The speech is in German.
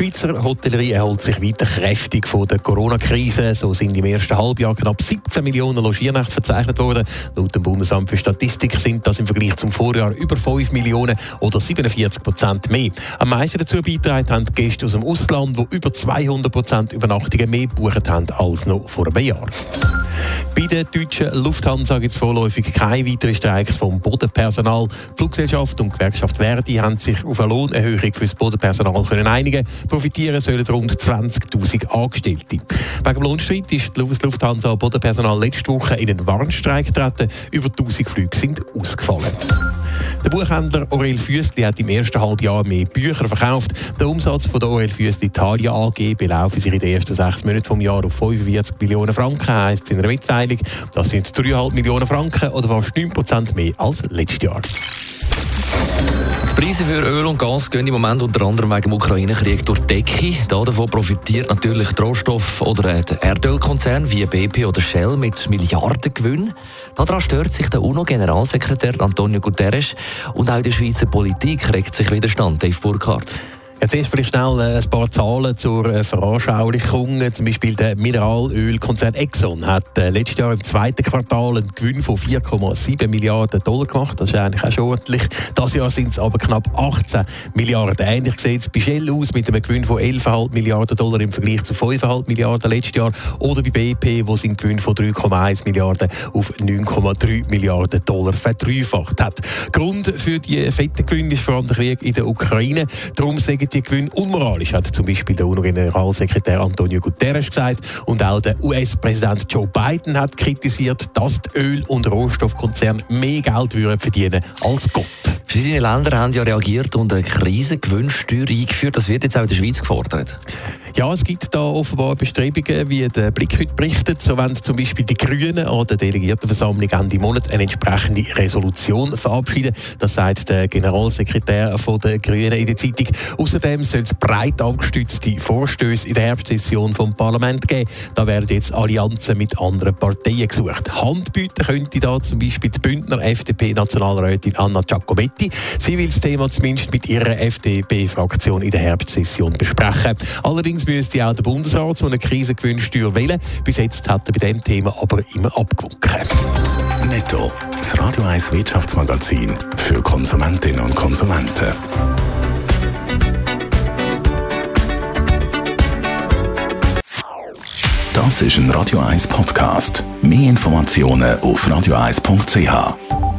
Die Schweizer Hotellerie erholt sich weiter kräftig von der Corona-Krise. So sind im ersten Halbjahr knapp 17 Millionen Logiernächte verzeichnet worden. Laut dem Bundesamt für Statistik sind das im Vergleich zum Vorjahr über 5 Millionen oder 47 Prozent mehr. Am meisten dazu beitragen haben Gäste aus dem Ausland, die über 200 Prozent Übernachtungen mehr gebucht haben als noch vor einem Jahr. Bei der deutschen Lufthansa gibt es vorläufig keine weiteren Streiks vom Bodenpersonal. Die Fluggesellschaft und die Gewerkschaft Verdi haben sich auf eine Lohnerhöhung für das Bodenpersonal können einigen. Profitieren sollen rund 20.000 Angestellte. Wegen dem Lohnstreit ist die Lufthansa Bodenpersonal letzte Woche in einen Warnstreik getreten. Über 1000 Flüge sind ausgefallen. Der Buchhändler Aurel Füssli hat im ersten Halbjahr mehr Bücher verkauft. Der Umsatz von der Aurel Füssli Italia AG belaufen sich in den ersten sechs Monaten vom Jahr auf 45 Millionen Franken, heisst in einer Mitteilung. Das sind 3,5 Millionen Franken oder fast 9 Prozent mehr als letztes Jahr. Preise für Öl und Gas gehen im Moment unter anderem wegen dem Ukraine-Krieg durch die Decke. Davon profitiert natürlich der Rohstoff- oder der Erdölkonzern wie BP oder Shell mit Milliardengewinn. Daran stört sich der UNO-Generalsekretär Antonio Guterres und auch die Schweizer Politik regt sich Widerstand, Dave Burkhardt. Jetzt erst vielleicht schnell äh, ein paar Zahlen zur äh, Veranschaulichung. Zum Beispiel der Mineralölkonzern Exxon hat äh, letztes Jahr im zweiten Quartal einen Gewinn von 4,7 Milliarden Dollar gemacht. Das ist eigentlich auch schon ordentlich. Das Jahr sind es aber knapp 18 Milliarden. Ähnlich sieht es bei Shell aus mit einem Gewinn von 11,5 Milliarden Dollar im Vergleich zu 5,5 Milliarden letztes Jahr. Oder bei BP, wo sein Gewinn von 3,1 Milliarden auf 9,3 Milliarden Dollar verdreifacht hat. Grund für die fetten Gewinne ist vor allem der Krieg in der Ukraine. Darum die unmoralisch, hat zum Beispiel der UNO-Generalsekretär Antonio Guterres gesagt. Und auch der US-Präsident Joe Biden hat kritisiert, dass die Öl- und Rohstoffkonzerne mehr Geld würden verdienen als Gott. Verschiedene Länder haben ja reagiert und eine Krisengewinnsteuer eingeführt. Das wird jetzt auch in der Schweiz gefordert. Ja, es gibt da offenbar Bestrebungen, wie der Blick heute berichtet. So wollen zum Beispiel die Grünen an der Delegiertenversammlung Ende Monat eine entsprechende Resolution verabschieden. Das sagt der Generalsekretär von der Grünen in der Zeitung. Außerdem soll es breit abgestützte Vorstöße in der Herbstsession vom Parlament geben. Da werden jetzt Allianzen mit anderen Parteien gesucht. Handbieten könnte da zum Beispiel die Bündner FDP-Nationalrätin Anna Giacometti. Sie will das Thema zumindest mit ihrer FDP-Fraktion in der Herbstsession besprechen. Allerdings müsste auch der Bundesrat so eine Krisengewinnsteuer wählen. Bis jetzt hat er bei diesem Thema aber immer abgewunken. Netto. Das Radio 1 Wirtschaftsmagazin für Konsumentinnen und Konsumenten. Das ist ein Radio 1 Podcast. Mehr Informationen auf radio1.ch.